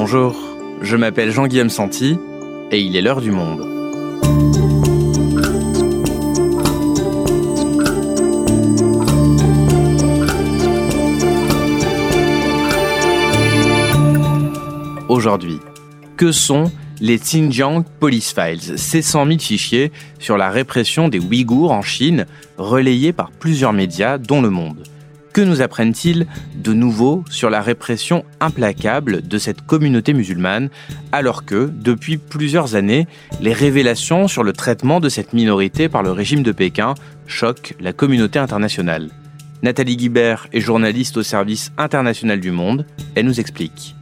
Bonjour, je m'appelle Jean-Guillaume Santi et il est l'heure du monde. Aujourd'hui, que sont les Xinjiang Police Files, ces 100 000 fichiers sur la répression des Ouïghours en Chine, relayés par plusieurs médias, dont Le Monde. Que nous apprennent-ils de nouveau sur la répression implacable de cette communauté musulmane, alors que, depuis plusieurs années, les révélations sur le traitement de cette minorité par le régime de Pékin choquent la communauté internationale? Nathalie Guibert est journaliste au service international du monde, elle nous explique.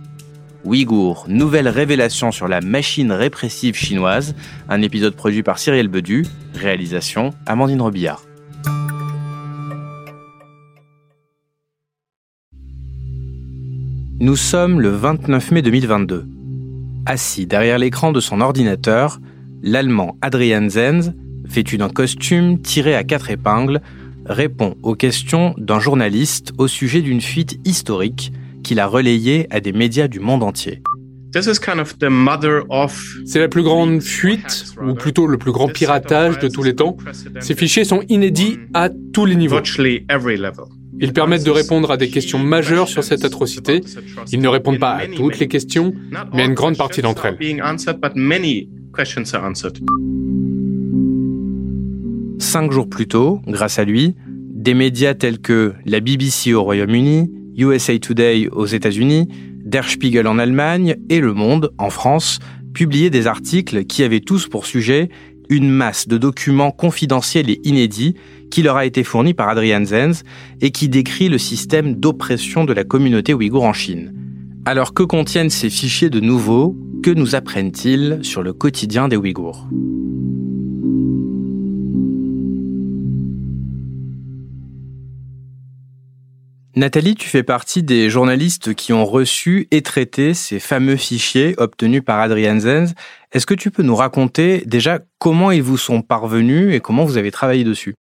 Ouïghour, nouvelle révélation sur la machine répressive chinoise, un épisode produit par Cyril Bedu, réalisation Amandine Robillard. Nous sommes le 29 mai 2022. Assis derrière l'écran de son ordinateur, l'Allemand Adrian Zenz, vêtu d'un costume tiré à quatre épingles, répond aux questions d'un journaliste au sujet d'une fuite historique qu'il a relayé à des médias du monde entier. C'est la plus grande fuite, ou plutôt le plus grand piratage de tous les temps. Ces fichiers sont inédits à tous les niveaux. Ils permettent de répondre à des questions majeures sur cette atrocité. Ils ne répondent pas à toutes les questions, mais à une grande partie d'entre elles. Cinq jours plus tôt, grâce à lui, des médias tels que la BBC au Royaume-Uni, USA Today aux États-Unis, Der Spiegel en Allemagne et Le Monde en France publiaient des articles qui avaient tous pour sujet une masse de documents confidentiels et inédits qui leur a été fourni par Adrian Zenz et qui décrit le système d'oppression de la communauté ouïghour en Chine. Alors que contiennent ces fichiers de nouveau Que nous apprennent-ils sur le quotidien des Ouïghours? Nathalie, tu fais partie des journalistes qui ont reçu et traité ces fameux fichiers obtenus par Adrian Zenz. Est-ce que tu peux nous raconter déjà comment ils vous sont parvenus et comment vous avez travaillé dessus?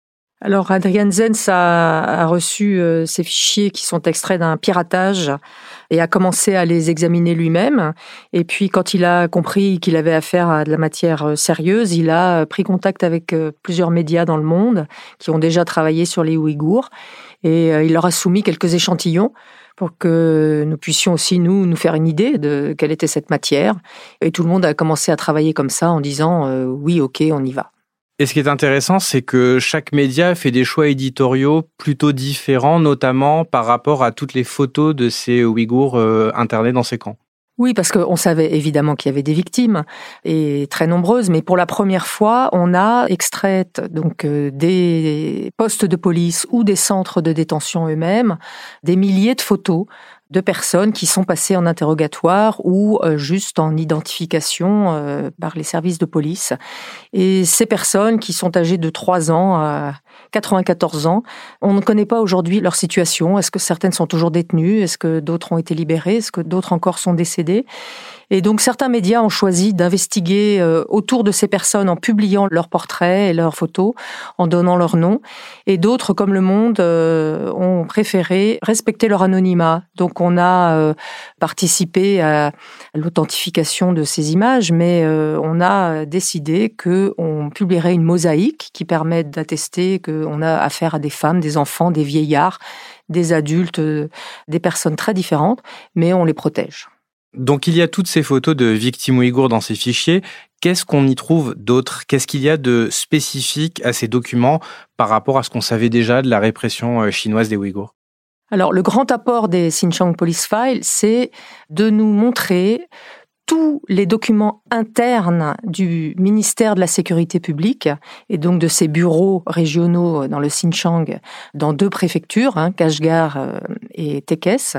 Alors, Adrian Zenz a, reçu euh, ces fichiers qui sont extraits d'un piratage et a commencé à les examiner lui-même. Et puis, quand il a compris qu'il avait affaire à de la matière euh, sérieuse, il a pris contact avec euh, plusieurs médias dans le monde qui ont déjà travaillé sur les Ouïghours et il leur a soumis quelques échantillons pour que nous puissions aussi, nous, nous faire une idée de quelle était cette matière. Et tout le monde a commencé à travailler comme ça en disant oui, ok, on y va. Et ce qui est intéressant, c'est que chaque média fait des choix éditoriaux plutôt différents, notamment par rapport à toutes les photos de ces Ouïghours euh, internés dans ces camps. Oui, parce qu'on savait évidemment qu'il y avait des victimes et très nombreuses, mais pour la première fois, on a extrait donc euh, des postes de police ou des centres de détention eux-mêmes des milliers de photos de personnes qui sont passées en interrogatoire ou euh, juste en identification euh, par les services de police. Et ces personnes qui sont âgées de 3 ans à 94 ans, on ne connaît pas aujourd'hui leur situation. Est-ce que certaines sont toujours détenues? Est-ce que d'autres ont été libérées? Est-ce que d'autres encore sont décédées? Et donc certains médias ont choisi d'investiguer euh, autour de ces personnes en publiant leurs portraits et leurs photos, en donnant leur nom. Et d'autres, comme Le Monde, euh, ont préféré respecter leur anonymat. Donc on a euh, participé à l'authentification de ces images, mais on a décidé qu'on publierait une mosaïque qui permet d'attester qu'on a affaire à des femmes, des enfants, des vieillards, des adultes, des personnes très différentes, mais on les protège. Donc il y a toutes ces photos de victimes ouïghours dans ces fichiers. Qu'est-ce qu'on y trouve d'autre? Qu'est-ce qu'il y a de spécifique à ces documents par rapport à ce qu'on savait déjà de la répression euh, chinoise des Ouïghours? Alors, le grand apport des Xinjiang Police Files, c'est de nous montrer tous les documents internes du ministère de la Sécurité publique et donc de ses bureaux régionaux dans le Xinjiang, dans deux préfectures, hein, Kashgar euh, et Tekes.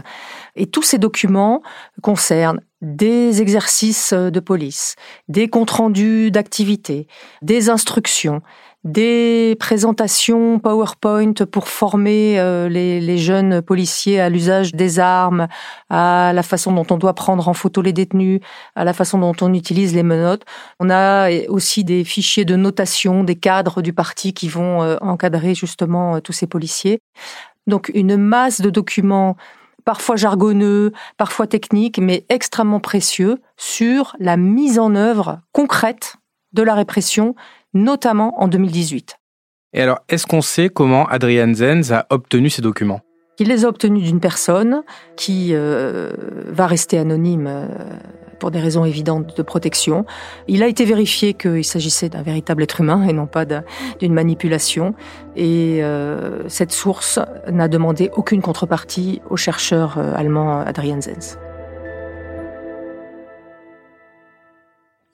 Et tous ces documents concernent des exercices de police, des comptes rendus d'activité, des instructions, des présentations PowerPoint pour former euh, les, jeunes policiers à l'usage des armes, à la façon dont on doit prendre en photo les détenus, à la façon dont on utilise les menottes. On a aussi des fichiers de notation des cadres du parti qui vont euh, encadrer justement euh, tous ces policiers. Donc une masse de documents parfois jargonneux, parfois techniques, mais extrêmement précieux sur la mise en œuvre concrète de la répression, notamment en 2018. Et alors, est-ce qu'on sait comment Adrian Zenz a obtenu ces documents? Il les a obtenus d'une personne qui euh, va rester anonyme euh, pour des raisons évidentes de protection. Il a été vérifié qu'il s'agissait d'un véritable être humain et non pas d'une manipulation. Et euh, cette source n'a demandé aucune contrepartie au chercheur allemand Adrian Zenz.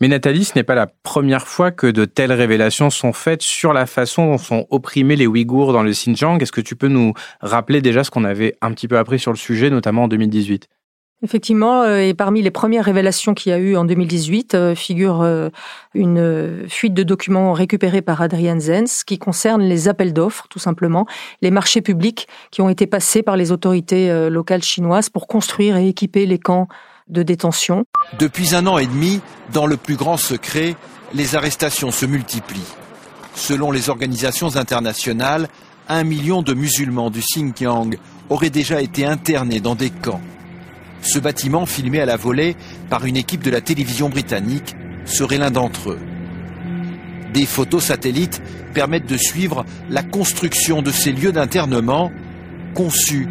Mais Nathalie, ce n'est pas la première fois que de telles révélations sont faites sur la façon dont sont opprimés les Ouïghours dans le Xinjiang. Est-ce que tu peux nous rappeler déjà ce qu'on avait un petit peu appris sur le sujet, notamment en 2018 Effectivement, euh, et parmi les premières révélations qu'il y a eu en 2018 euh, figure euh, une fuite de documents récupérés par Adrian Zenz qui concerne les appels d'offres, tout simplement, les marchés publics qui ont été passés par les autorités locales chinoises pour construire et équiper les camps Depuis un an et demi, dans le plus grand secret, les arrestations se multiplient. Selon les organisations internationales, un million de musulmans du Xinjiang auraient déjà été internés dans des camps. Ce bâtiment, filmé à la volée par une équipe de la télévision britannique, serait l'un d'entre eux. Des photos satellites permettent de suivre la construction de ces lieux d'internement conçus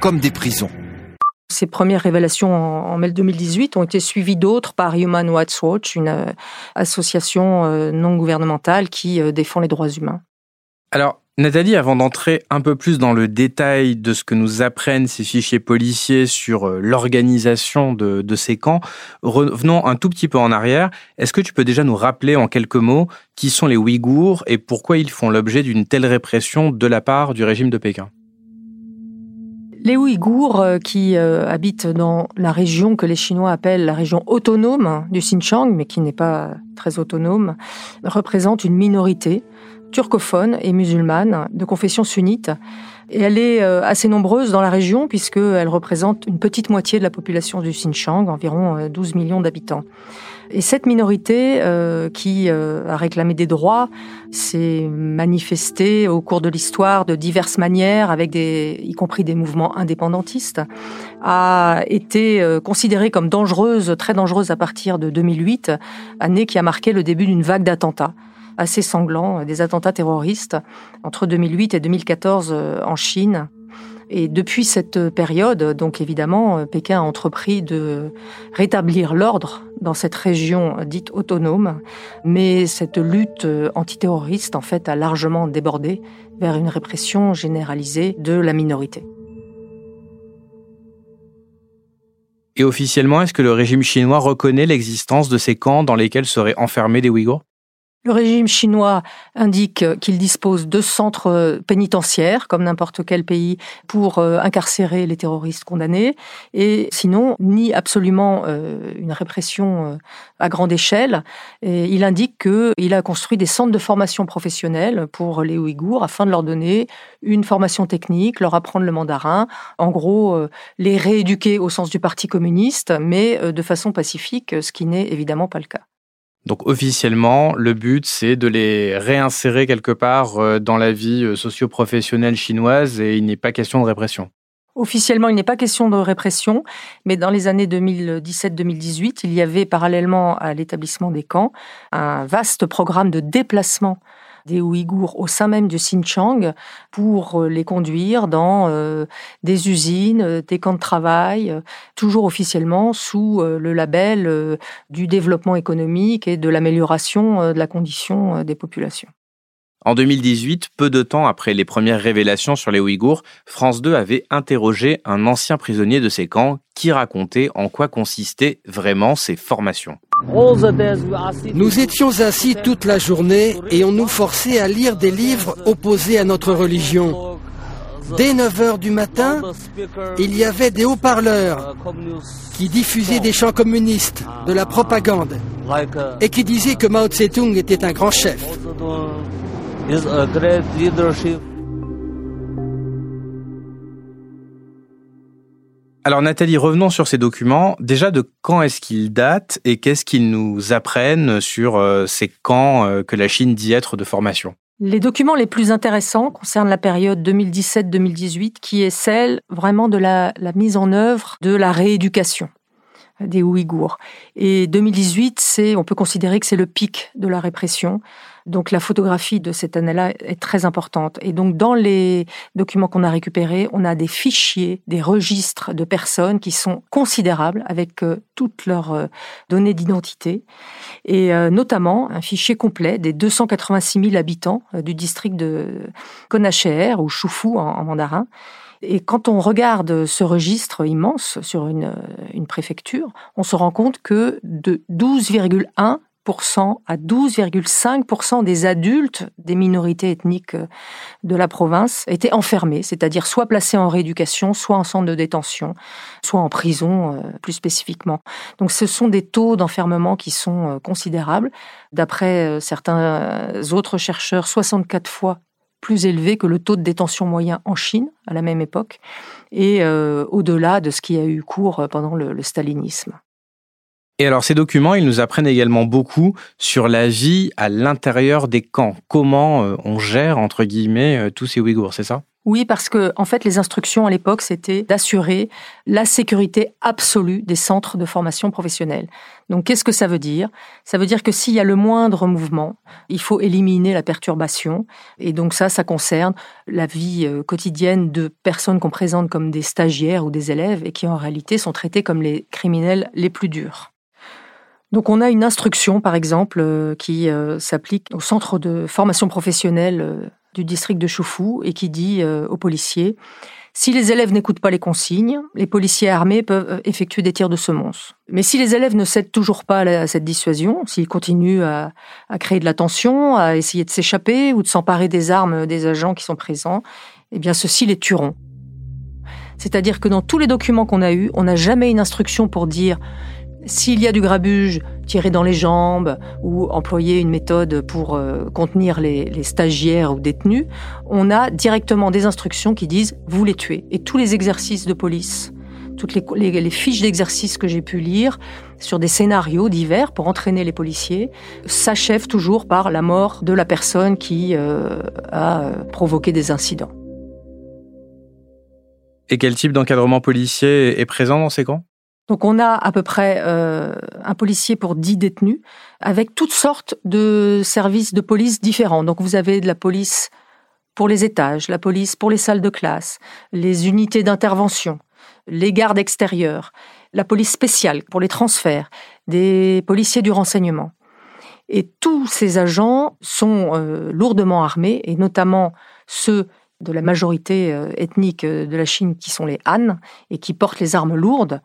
comme des prisons. Ces premières révélations en, mai 2018 ont été suivies d'autres par Human Rights Watch, une euh, association euh, non gouvernementale qui euh, défend les droits humains. Alors, Nathalie, avant d'entrer un peu plus dans le détail de ce que nous apprennent ces fichiers policiers sur l'organisation de, ces camps, revenons un tout petit peu en arrière. Est-ce que tu peux déjà nous rappeler en quelques mots qui sont les Ouïghours et pourquoi ils font l'objet d'une telle répression de la part du régime de Pékin? Les Ouïghours euh, qui euh, habitent dans la région que les Chinois appellent la région autonome du Xinjiang, mais qui n'est pas très autonome, représentent une minorité turcophone et musulmane de confession sunnite. Et elle est euh, assez nombreuse dans la région puisqu'elle représente une petite moitié de la population du Xinjiang, environ 12 euh, millions d'habitants. Et cette minorité euh, qui a réclamé des droits s'est manifestée au cours de l'histoire de diverses manières, y compris des mouvements indépendantistes, a été considérée comme dangereuse, très dangereuse à partir de 2008, année qui a marqué le début d'une vague d'attentats assez sanglants, euh, des attentats terroristes entre 2008 et 2014 euh, en Chine. Et depuis cette période, donc évidemment, euh, Pékin a entrepris de rétablir l'ordre dans cette région dite autonome, mais cette lutte antiterroriste, en fait, a largement débordé vers une répression généralisée de la minorité. Et officiellement, est-ce que le régime chinois reconnaît l'existence de ces camps dans lesquels seraient enfermés des Ouïghours? Le régime chinois indique qu'il dispose de centres pénitentiaires, comme n'importe quel pays, pour euh, incarcérer les terroristes condamnés, et sinon nie absolument euh, une répression euh, à grande échelle. Et il indique qu'il a construit des centres de formation professionnelle pour les Ouïghours afin de leur donner une formation technique, leur apprendre le mandarin, en gros les rééduquer au sens du Parti communiste, mais de façon pacifique, ce qui n'est évidemment pas le cas. Donc officiellement, le but, c'est de les réinsérer quelque part euh, dans la vie euh, socio-professionnelle chinoise et il n'est pas question de répression. Officiellement, il n'est pas question de répression, mais dans les années 2017-2018, il y avait parallèlement à l'établissement des camps un vaste programme de déplacement des Ouïghours au sein même du Xinjiang pour euh, les conduire dans euh, des usines, euh, des camps de travail, toujours officiellement sous le label du développement économique et de l'amélioration de la condition des populations. En 2018, peu de temps après les premières révélations sur les Ouïghours, France 2 avait interrogé un ancien prisonnier de ces camps qui racontait en quoi consistaient vraiment ces formations. Nous étions assis toute la journée et on nous forçait à lire des livres opposés à notre religion. Dès 9 heures du matin, il y avait des haut-parleurs qui diffusaient des chants communistes, de la propagande, et qui disaient que Mao Tse-tung était un grand chef. Alors Nathalie, revenons sur ces documents. Déjà, de quand est-ce qu'ils datent et qu'est-ce qu'ils nous apprennent sur euh, ces camps euh, que la Chine dit être de formation? Les documents les plus intéressants concernent la période 2017-2018, qui est celle vraiment de la, la mise en œuvre de la rééducation des Ouïghours. Et 2018, c'est, on peut considérer que c'est le pic de la répression. Donc la photographie de cette année-là est très importante. Et donc dans les documents qu'on a récupérés, on a des fichiers, des registres de personnes qui sont considérables avec euh, toutes leurs euh, données d'identité. Et euh, notamment un fichier complet des 286 000 habitants du district de Konacher ou Choufou en, en mandarin. Et quand on regarde ce registre immense sur une, une préfecture, on se rend compte que de 12,1 à 12,5% des adultes des minorités ethniques de la province étaient enfermés, c'est-à-dire soit placés en rééducation, soit en centre de détention, soit en prison euh, plus spécifiquement. Donc ce sont des taux d'enfermement qui sont euh, considérables. D'après euh, certains autres chercheurs, 64 fois plus élevé que le taux de détention moyen en Chine à la même époque et au-delà de ce qui a eu cours pendant le stalinisme. Et alors ces documents, ils nous apprennent également beaucoup sur la vie à l'intérieur des camps. Comment euh, on gère, entre guillemets, euh, tous ces Ouïghours, c'est ça? Oui, parce que en fait, les instructions à l'époque, c'était d'assurer la sécurité absolue des centres de formation professionnelle. Donc, qu'est-ce que ça veut dire? Ça veut dire que s'il y a le moindre mouvement, il faut éliminer la perturbation. Et donc ça, ça concerne la vie euh, quotidienne de personnes qu'on présente comme des stagiaires ou des élèves et qui en réalité sont traités comme les criminels les plus durs. Donc on a une instruction, par exemple, euh, qui euh, s'applique au centre de formation professionnelle euh, du district de Choufou et qui dit aux policiers, si les élèves n'écoutent pas les consignes, les policiers armés peuvent effectuer des tirs de semonce. Mais si les élèves ne cèdent toujours pas à cette dissuasion, s'ils continuent à, créer de la tension, à essayer de s'échapper ou de s'emparer des armes des agents qui sont présents, eh bien ceux-ci les tueront. C'est-à-dire que dans tous les documents qu'on a eus, on n'a jamais une instruction pour dire s'il y a du grabuge, tirer dans les jambes ou employer une méthode pour euh, contenir les, stagiaires ou détenus, on a directement des instructions qui disent vous les tuez. Et tous les exercices de police, toutes les, fiches d'exercice que j'ai pu lire sur des scénarios divers pour entraîner les policiers s'achèvent toujours par la mort de la personne qui euh, a euh, provoqué des incidents. Et quel type d'encadrement policier est présent dans ces camps? Donc on a à peu près euh, un policier pour dix détenus, avec toutes sortes de services de police différents. Donc vous avez de la police pour les étages, la police pour les salles de classe, les unités d'intervention, les gardes extérieures, la police spéciale pour les transferts, des policiers du renseignement. Et tous ces agents sont euh, lourdement armés, et notamment ceux de la majorité euh, ethnique de la Chine qui sont les Han et qui portent les armes lourdes.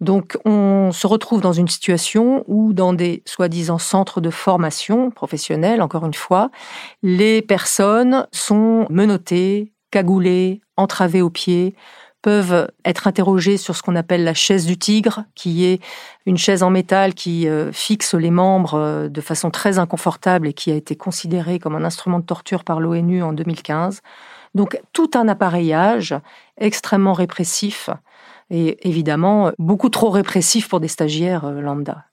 Donc on se retrouve dans une situation où dans des soi-disant centres de formation professionnelle, encore une fois, les personnes sont menottées, cagoulées, entravées aux pieds, peuvent être interrogées sur ce qu'on appelle la chaise du tigre, qui est une chaise en métal qui euh, fixe les membres euh, de façon très inconfortable et qui a été considérée comme un instrument de torture par l'ONU en 2015. Donc tout un appareillage extrêmement répressif et évidemment beaucoup trop répressif pour des stagiaires euh, lambda.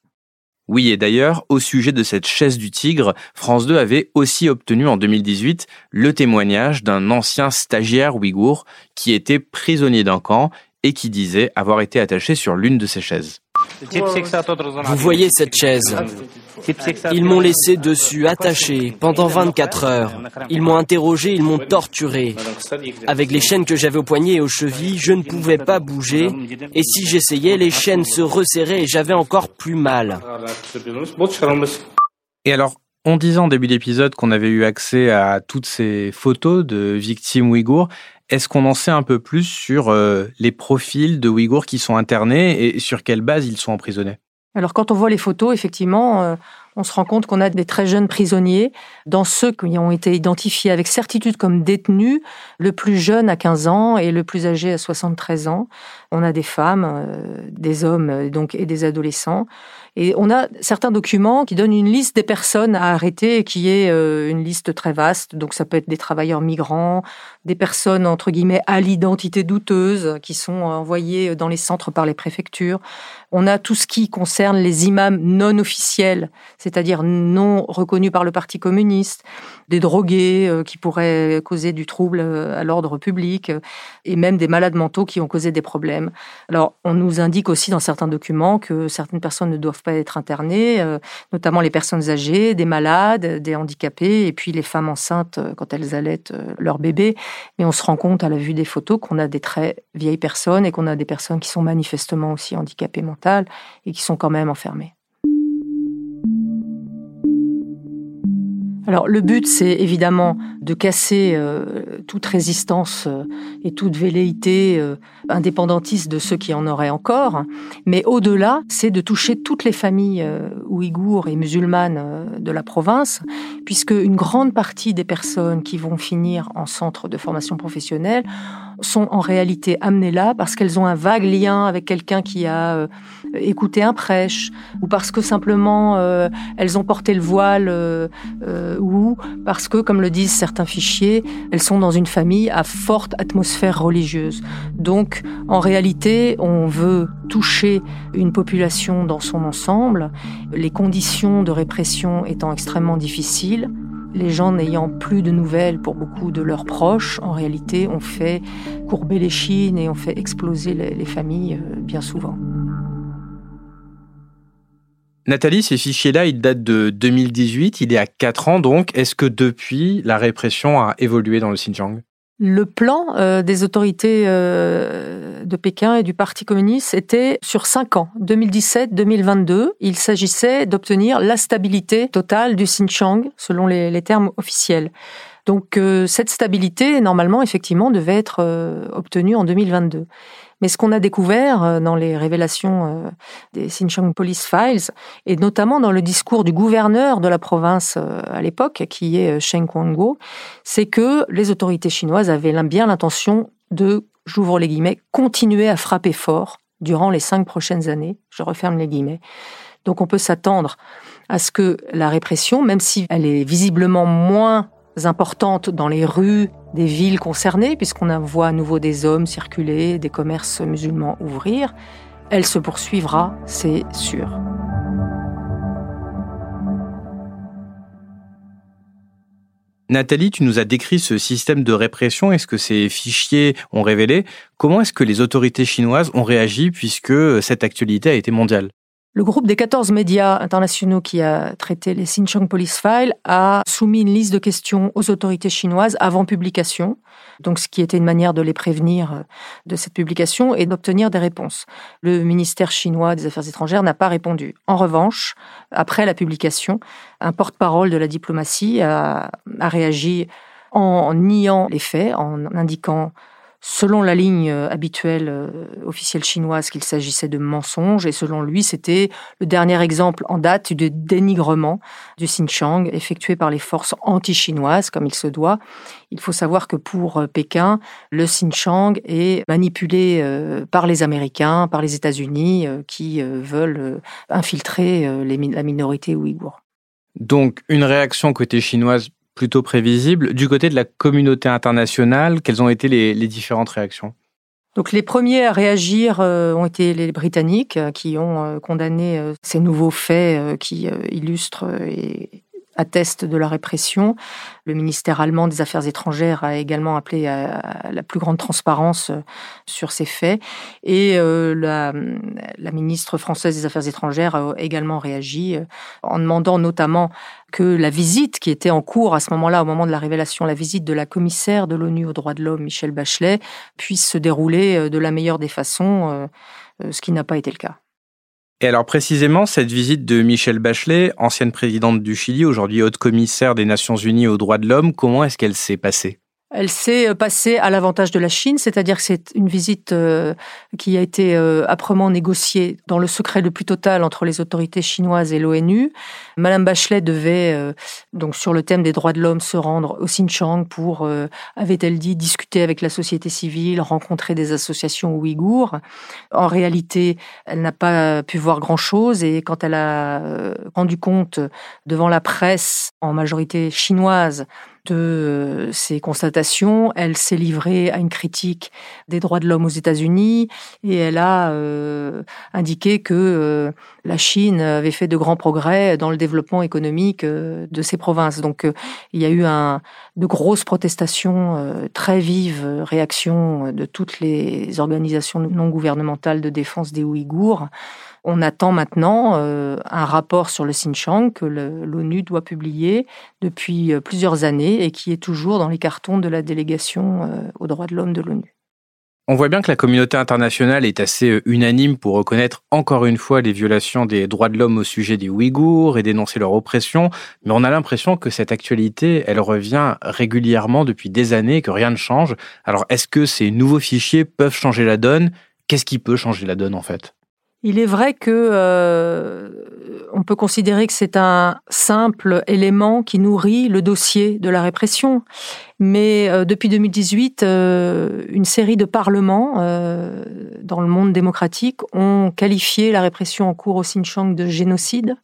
Oui, et d'ailleurs, au sujet de cette chaise du tigre, France 2 avait aussi obtenu en 2018 le témoignage d'un ancien stagiaire ouïghour qui était prisonnier d'un camp et qui disait avoir été attaché sur l'une de ces chaises. Vous voyez cette chaise Ils m'ont laissé dessus, attaché, pendant 24 heures. Ils m'ont interrogé, ils m'ont torturé. Avec les chaînes que j'avais au poignet et aux chevilles, je ne pouvais pas bouger. Et si j'essayais, les chaînes se resserraient et j'avais encore plus mal. Et alors, on disait en début d'épisode qu'on avait eu accès à toutes ces photos de victimes ouïghours. Est-ce qu'on en sait un peu plus sur euh, les profils de Ouïghours qui sont internés et sur quelle base ils sont emprisonnés? Alors quand on voit les photos, effectivement, euh, on se rend compte qu'on a des très jeunes prisonniers. Dans ceux qui ont été identifiés avec certitude comme détenus, le plus jeune à 15 ans et le plus âgé à 73 ans. On a des femmes, euh, des hommes donc et des adolescents. Et on a certains documents qui donnent une liste des personnes à arrêter, qui est euh, une liste très vaste. Donc ça peut être des travailleurs migrants, des personnes entre guillemets à l'identité douteuse qui sont envoyées dans les centres par les préfectures. On a tout ce qui concerne les imams non officiels, c'est-à-dire non reconnus par le Parti communiste, des drogués euh, qui pourraient causer du trouble euh, à l'ordre public, euh, et même des malades mentaux qui ont causé des problèmes. Alors, on nous indique aussi dans certains documents que certaines personnes ne doivent pas être internées, notamment les personnes âgées, des malades, des handicapés, et puis les femmes enceintes quand elles allaitent leur bébé. Mais on se rend compte à la vue des photos qu'on a des très vieilles personnes et qu'on a des personnes qui sont manifestement aussi handicapées mentales et qui sont quand même enfermées. Alors le but, c'est évidemment de casser euh, toute résistance euh, et toute velléité euh, indépendantiste de ceux qui en auraient encore, mais au-delà, c'est de toucher toutes les familles ouïghours et musulmanes de la province, puisque une grande partie des personnes qui vont finir en centre de formation professionnelle sont en réalité amenées là parce qu'elles ont un vague lien avec quelqu'un qui a euh, écouté un prêche, ou parce que simplement euh, elles ont porté le voile, euh, ou parce que, comme le disent certains fichiers, elles sont dans une famille à forte atmosphère religieuse. Donc, en réalité, on veut toucher une population dans son ensemble, les conditions de répression étant extrêmement difficiles, les gens n'ayant plus de nouvelles pour beaucoup de leurs proches, en réalité, ont fait courber les chines et ont fait exploser les, familles euh, bien souvent. Nathalie, ces fichiers-là, ils datent de 2018, il y a 4 ans donc. Est-ce que depuis, la répression a évolué dans le Xinjiang? Le plan euh, des autorités euh, de Pékin et du Parti communiste était sur cinq ans, 2017-2022. Il s'agissait d'obtenir la stabilité totale du Xinjiang, selon les, termes officiels. Donc euh, cette stabilité, normalement, effectivement, devait être obtenue en 2022. Mais ce qu'on a découvert euh, dans les révélations euh, des Xinjiang Police Files, et notamment dans le discours du gouverneur de la province euh, à l'époque, qui est Shen Kuangguo, c'est que les autorités chinoises avaient bien l'intention de, j'ouvre les guillemets, continuer à frapper fort durant les cinq prochaines années. Je referme les guillemets. Donc on peut s'attendre à ce que la répression, même si elle est visiblement moins importantes dans les rues des villes concernées, puisqu'on voit à nouveau des hommes circuler, des commerces musulmans ouvrir. Elle se poursuivra, c'est sûr. Nathalie, tu nous as décrit ce système de répression et ce que ces fichiers ont révélé? Comment est-ce que les autorités chinoises ont réagi puisque cette actualité a été mondiale? Le groupe des 14 médias internationaux qui a traité les Xinjiang Police Files a soumis une liste de questions aux autorités chinoises avant publication, donc ce qui était une manière de les prévenir euh, de cette publication et d'obtenir des réponses. Le ministère chinois des Affaires étrangères n'a pas répondu. En revanche, après la publication, un porte-parole de la diplomatie a, a réagi en niant les faits, en indiquant selon la ligne euh, habituelle euh, officielle chinoise qu'il s'agissait de mensonges et selon lui c'était le dernier exemple en date de dénigrement du Xinjiang effectué par les forces anti-chinoises comme il se doit. Il faut savoir que pour euh, Pékin, le Xinjiang est manipulé par les Américains, par les États-Unis qui veulent infiltrer la minorité ouïghour. Donc une réaction côté chinoise plutôt prévisible. Du côté de la communauté internationale, quelles ont été les, différentes réactions? Donc les premiers à réagir euh, ont été les Britanniques euh, qui ont euh, condamné ces nouveaux faits qui illustrent et atteste de la répression. Le ministère allemand des Affaires étrangères a également appelé à la plus grande transparence euh, sur ces faits. Et euh, la, ministre française des Affaires étrangères a également réagi euh, en demandant notamment que la visite qui était en cours à ce moment-là, au moment de la révélation, la visite de la commissaire de l'ONU aux droits de l'homme, Michel Bachelet, puisse se dérouler de la meilleure des façons, ce qui n'a pas été le cas. Et alors précisément, cette visite de Michelle Bachelet, ancienne présidente du Chili, aujourd'hui haute commissaire des Nations Unies aux droits de l'homme, comment est-ce qu'elle s'est passée? Elle s'est euh, passée à l'avantage de la Chine, c'est-à-dire que c'est une visite euh, qui a été euh, âprement négociée dans le secret le plus total entre les autorités chinoises et l'ONU. Madame Bachelet devait, donc sur le thème des droits de l'homme, se rendre au Xinjiang pour, avait-elle dit, discuter avec la société civile, rencontrer des associations ouïghours. En réalité, elle n'a pas pu voir grand-chose et quand elle a rendu compte devant la presse, en majorité chinoise, de euh, ces constatations, elle s'est livrée à une critique des droits de l'homme aux États-Unis et elle a euh, indiqué que euh, la Chine avait fait de grands progrès dans le développement économique de ces provinces. Donc il y a eu un, de grosses protestations, très vives réactions de toutes les organisations non gouvernementales de défense des Ouïghours. On attend maintenant euh, un rapport sur le Xinjiang que l'ONU doit publier depuis euh, plusieurs années et qui est toujours dans les cartons de la délégation euh, aux droits de l'homme de l'ONU. On voit bien que la communauté internationale est assez unanime pour reconnaître encore une fois les violations des droits de l'homme au sujet des Ouïghours et dénoncer leur oppression, mais on a l'impression que cette actualité, elle revient régulièrement depuis des années et que rien ne change. Alors est-ce que ces nouveaux fichiers peuvent changer la donne? Qu'est-ce qui peut changer la donne en fait? Il est vrai que euh, on peut considérer que c'est un simple élément qui nourrit le dossier de la répression, mais euh, depuis 2018, euh, une série de parlements dans le monde démocratique ont qualifié la répression en cours au Xinjiang de génocide.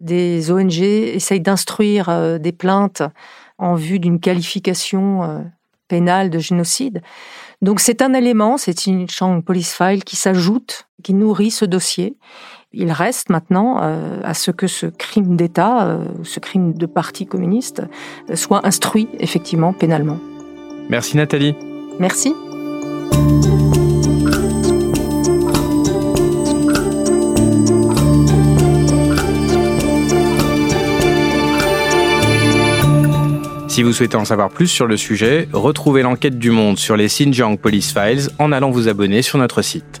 Des ONG essayent d'instruire des plaintes en vue d'une qualification pénale de génocide. Donc c'est un élément, c'est une police file qui s'ajoute, qui nourrit ce dossier. Il reste maintenant euh, à ce que ce crime d'État, euh, ce crime de parti communiste, euh, soit instruit effectivement pénalement. Merci Nathalie. Merci. Si vous souhaitez en savoir plus sur le sujet, retrouvez l'enquête du monde sur les Xinjiang Police Files en allant vous abonner sur notre site.